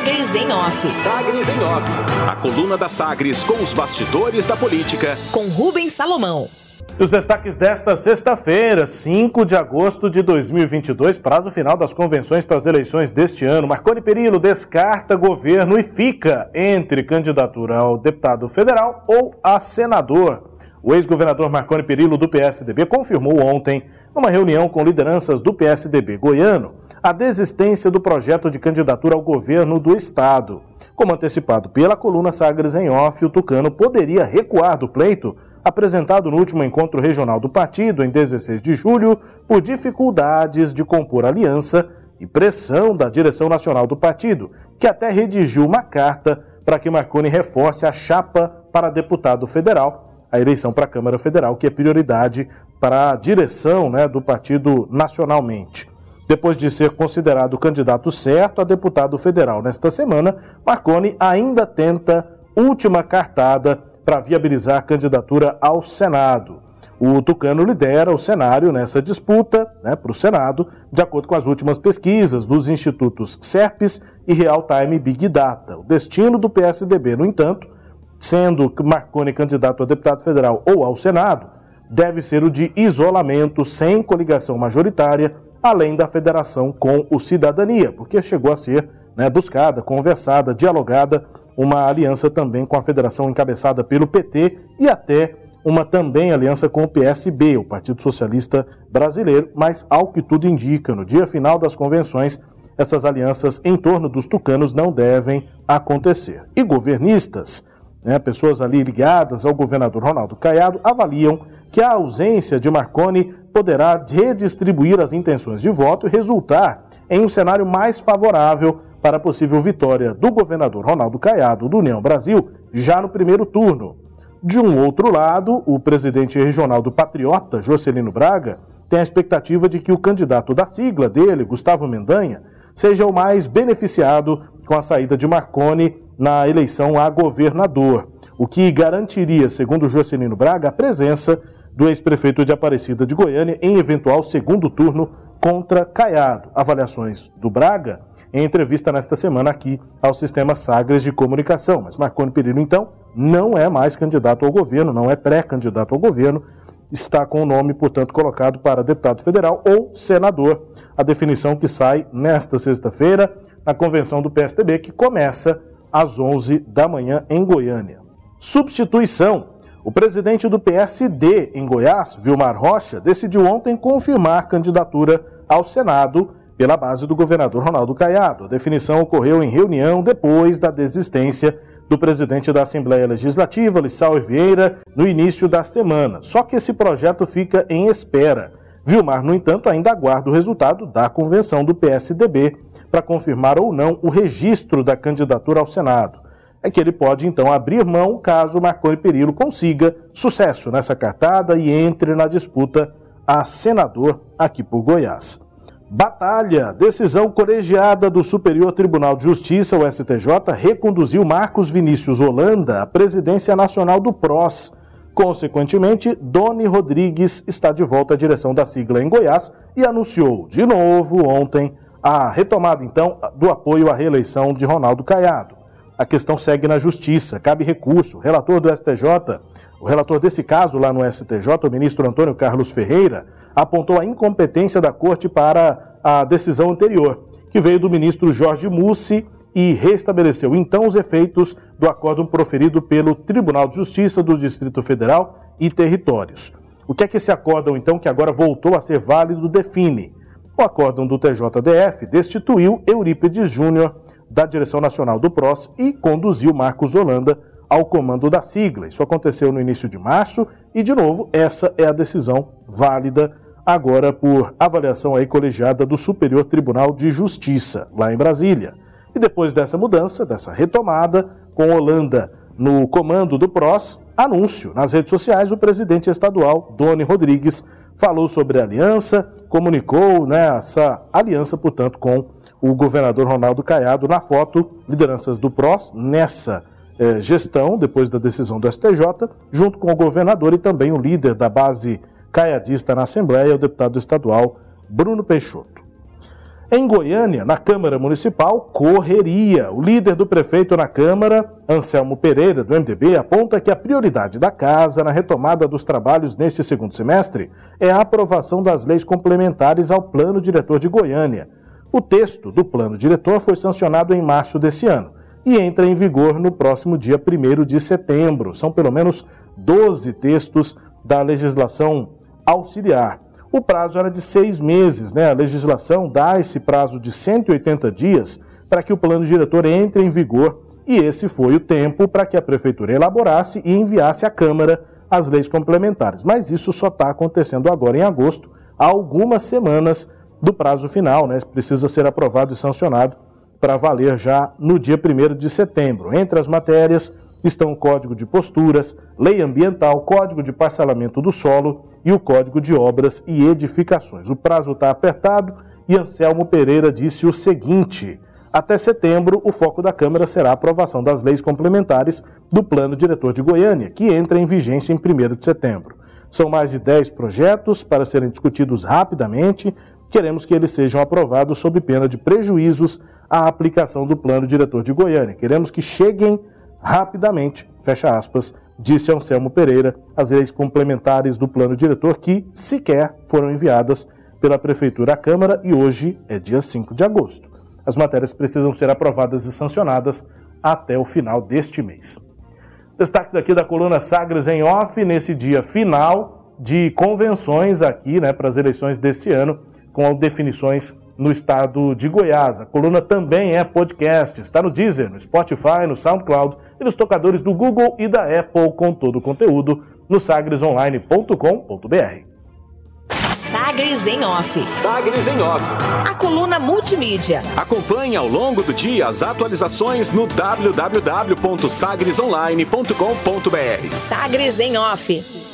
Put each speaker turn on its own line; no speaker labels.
Sagres em Off.
Sagres em Off. A coluna da Sagres com os bastidores da política.
Com Rubens Salomão.
Os destaques desta sexta-feira, 5 de agosto de 2022, prazo final das convenções para as eleições deste ano. Marconi Perillo descarta governo e fica entre candidatura ao deputado federal ou a senador. O ex-governador Marconi Perillo do PSDB confirmou ontem, numa reunião com lideranças do PSDB goiano, a desistência do projeto de candidatura ao governo do estado. Como antecipado pela coluna Sagres em Off, o Tucano poderia recuar do pleito apresentado no último encontro regional do partido, em 16 de julho, por dificuldades de compor aliança e pressão da direção nacional do partido, que até redigiu uma carta para que Marconi reforce a chapa para deputado federal, a eleição para a Câmara Federal, que é prioridade para a direção né, do partido nacionalmente. Depois de ser considerado candidato certo a deputado federal nesta semana, Marconi ainda tenta última cartada para viabilizar a candidatura ao Senado. O Tucano lidera o cenário nessa disputa né, para o Senado, de acordo com as últimas pesquisas dos institutos SERPES e Real Time Big Data. O destino do PSDB, no entanto, sendo Marconi candidato a deputado federal ou ao Senado, deve ser o de isolamento sem coligação majoritária, além da federação com o Cidadania, porque chegou a ser né, buscada, conversada, dialogada, uma aliança também com a federação encabeçada pelo PT e até uma também aliança com o PSB, o Partido Socialista Brasileiro, mas ao que tudo indica, no dia final das convenções, essas alianças em torno dos tucanos não devem acontecer. E governistas, né, pessoas ali ligadas ao governador Ronaldo Caiado, avaliam que a ausência de Marconi poderá redistribuir as intenções de voto e resultar em um cenário mais favorável para a possível vitória do governador Ronaldo Caiado do União Brasil já no primeiro turno. De um outro lado, o presidente regional do Patriota, Jocelino Braga, tem a expectativa de que o candidato da sigla dele, Gustavo Mendanha, seja o mais beneficiado com a saída de Marconi na eleição a governador, o que garantiria, segundo Jocelino Braga, a presença do ex-prefeito de Aparecida de Goiânia em eventual segundo turno contra Caiado. Avaliações do Braga em entrevista nesta semana aqui ao Sistema Sagres de Comunicação. Mas Marconi Perillo, então, não é mais candidato ao governo, não é pré-candidato ao governo, está com o nome, portanto, colocado para deputado federal ou senador. A definição que sai nesta sexta-feira na convenção do PSDB, que começa às 11 da manhã em Goiânia. Substituição. O presidente do PSD em Goiás, Vilmar Rocha, decidiu ontem confirmar candidatura ao Senado pela base do governador Ronaldo Caiado. A definição ocorreu em reunião depois da desistência do presidente da Assembleia Legislativa, Lissau Vieira, no início da semana. Só que esse projeto fica em espera. Vilmar, no entanto, ainda aguarda o resultado da convenção do PSDB para confirmar ou não o registro da candidatura ao Senado é que ele pode então abrir mão caso Marconi Perillo consiga sucesso nessa cartada e entre na disputa a senador aqui por Goiás. Batalha. Decisão colegiada do Superior Tribunal de Justiça, o STJ, reconduziu Marcos Vinícius Holanda à presidência nacional do PROS. Consequentemente, Doni Rodrigues está de volta à direção da sigla em Goiás e anunciou de novo ontem a retomada então do apoio à reeleição de Ronaldo Caiado a questão segue na justiça, cabe recurso. O relator do STJ, o relator desse caso lá no STJ, o ministro Antônio Carlos Ferreira, apontou a incompetência da corte para a decisão anterior, que veio do ministro Jorge Mussi e restabeleceu então os efeitos do acórdão proferido pelo Tribunal de Justiça do Distrito Federal e Territórios. O que é que esse acórdão, então, que agora voltou a ser válido, define? O acórdão do TJDF destituiu Eurípides Júnior da direção nacional do PROS e conduziu Marcos Holanda ao comando da sigla. Isso aconteceu no início de março e, de novo, essa é a decisão válida agora por avaliação aí colegiada do Superior Tribunal de Justiça, lá em Brasília. E depois dessa mudança, dessa retomada, com Holanda no comando do PROS, anúncio nas redes sociais, o presidente estadual, Doni Rodrigues, falou sobre a aliança, comunicou né, essa aliança, portanto, com o governador Ronaldo Caiado. Na foto, lideranças do PROS nessa eh, gestão, depois da decisão do STJ, junto com o governador e também o líder da base caiadista na Assembleia, o deputado estadual Bruno Peixoto. Em Goiânia, na Câmara Municipal, correria. O líder do prefeito na Câmara, Anselmo Pereira, do MDB, aponta que a prioridade da casa na retomada dos trabalhos neste segundo semestre é a aprovação das leis complementares ao Plano Diretor de Goiânia. O texto do Plano Diretor foi sancionado em março desse ano e entra em vigor no próximo dia 1 de setembro. São pelo menos 12 textos da legislação auxiliar. O prazo era de seis meses, né? A legislação dá esse prazo de 180 dias para que o plano diretor entre em vigor e esse foi o tempo para que a prefeitura elaborasse e enviasse à Câmara as leis complementares. Mas isso só está acontecendo agora em agosto, há algumas semanas do prazo final, né? Precisa ser aprovado e sancionado para valer já no dia 1 de setembro. Entre as matérias estão o Código de Posturas, Lei Ambiental, Código de Parcelamento do Solo e o Código de Obras e Edificações. O prazo está apertado e Anselmo Pereira disse o seguinte. Até setembro, o foco da Câmara será a aprovação das leis complementares do Plano Diretor de Goiânia, que entra em vigência em 1 de setembro. São mais de 10 projetos para serem discutidos rapidamente. Queremos que eles sejam aprovados sob pena de prejuízos à aplicação do Plano Diretor de Goiânia. Queremos que cheguem rapidamente, fecha aspas, disse Anselmo Pereira, as leis complementares do plano diretor que sequer foram enviadas pela Prefeitura à Câmara e hoje é dia 5 de agosto. As matérias precisam ser aprovadas e sancionadas até o final deste mês. Destaques aqui da coluna Sagres em off, nesse dia final de convenções aqui, né, para as eleições deste ano, com definições no estado de Goiás. A coluna também é podcast, está no Deezer, no Spotify, no SoundCloud e nos tocadores do Google e da Apple com todo o conteúdo no sagresonline.com.br.
Sagres em Off.
Sagres em Off.
A coluna multimídia.
Acompanhe ao longo do dia as atualizações no www.sagresonline.com.br.
Sagres em Off.